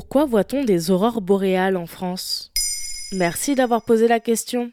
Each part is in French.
Pourquoi voit-on des aurores boréales en France? Merci d'avoir posé la question.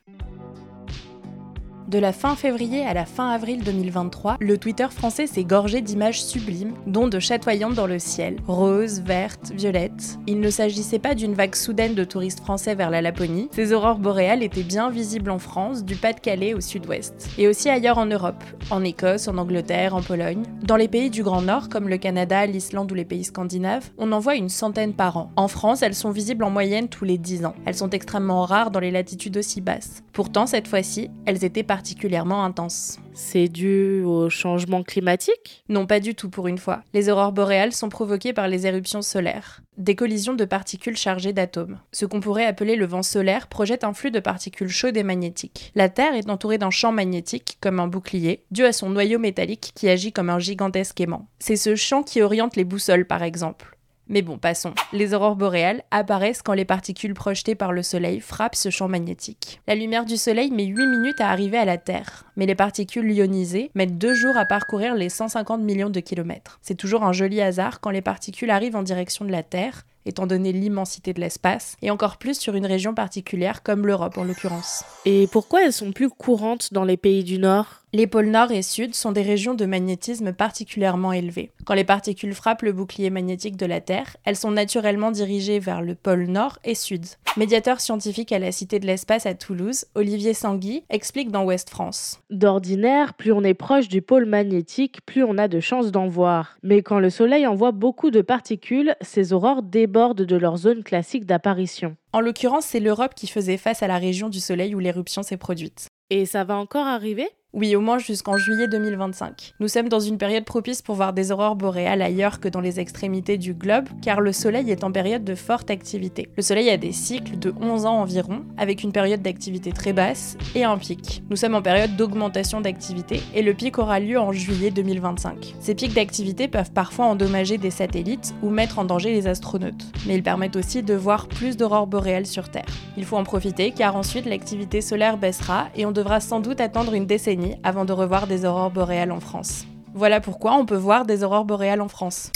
De la fin février à la fin avril 2023, le Twitter français s'est gorgé d'images sublimes, dont de chatoyantes dans le ciel, roses, vertes, violettes. Il ne s'agissait pas d'une vague soudaine de touristes français vers la Laponie, ces aurores boréales étaient bien visibles en France, du Pas-de-Calais au sud-ouest, et aussi ailleurs en Europe, en Écosse, en Angleterre, en Pologne. Dans les pays du Grand Nord, comme le Canada, l'Islande ou les pays scandinaves, on en voit une centaine par an. En France, elles sont visibles en moyenne tous les 10 ans. Elles sont extrêmement rares dans les latitudes aussi basses. Pourtant, cette fois-ci, elles étaient particulièrement intenses. C'est dû au changement climatique? Non, pas du tout pour une fois. Les aurores boréales sont provoquées par les éruptions solaires, des collisions de particules chargées d'atomes. Ce qu'on pourrait appeler le vent solaire projette un flux de particules chaudes et magnétiques. La Terre est entourée d'un champ magnétique, comme un bouclier, dû à son noyau métallique qui agit comme un gigantesque aimant. C'est ce champ qui oriente les boussoles, par exemple. Mais bon, passons. Les aurores boréales apparaissent quand les particules projetées par le Soleil frappent ce champ magnétique. La lumière du Soleil met 8 minutes à arriver à la Terre, mais les particules ionisées mettent 2 jours à parcourir les 150 millions de kilomètres. C'est toujours un joli hasard quand les particules arrivent en direction de la Terre, étant donné l'immensité de l'espace, et encore plus sur une région particulière comme l'Europe en l'occurrence. Et pourquoi elles sont plus courantes dans les pays du Nord? Les pôles nord et sud sont des régions de magnétisme particulièrement élevées. Quand les particules frappent le bouclier magnétique de la Terre, elles sont naturellement dirigées vers le pôle nord et sud. Médiateur scientifique à la Cité de l'Espace à Toulouse, Olivier Sanguy explique dans Ouest France. D'ordinaire, plus on est proche du pôle magnétique, plus on a de chances d'en voir. Mais quand le Soleil envoie beaucoup de particules, ces aurores débordent de leur zone classique d'apparition. En l'occurrence, c'est l'Europe qui faisait face à la région du Soleil où l'éruption s'est produite. Et ça va encore arriver? Oui, au moins jusqu'en juillet 2025. Nous sommes dans une période propice pour voir des aurores boréales ailleurs que dans les extrémités du globe, car le Soleil est en période de forte activité. Le Soleil a des cycles de 11 ans environ, avec une période d'activité très basse et un pic. Nous sommes en période d'augmentation d'activité, et le pic aura lieu en juillet 2025. Ces pics d'activité peuvent parfois endommager des satellites ou mettre en danger les astronautes, mais ils permettent aussi de voir plus d'aurores boréales sur Terre. Il faut en profiter, car ensuite l'activité solaire baissera, et on devra sans doute attendre une décennie avant de revoir des aurores boréales en France. Voilà pourquoi on peut voir des aurores boréales en France.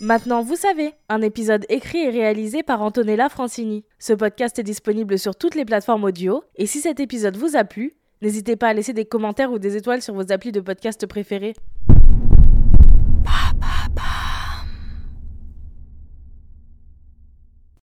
Maintenant, vous savez, un épisode écrit et réalisé par Antonella Francini. Ce podcast est disponible sur toutes les plateformes audio, et si cet épisode vous a plu, n'hésitez pas à laisser des commentaires ou des étoiles sur vos applis de podcast préférés.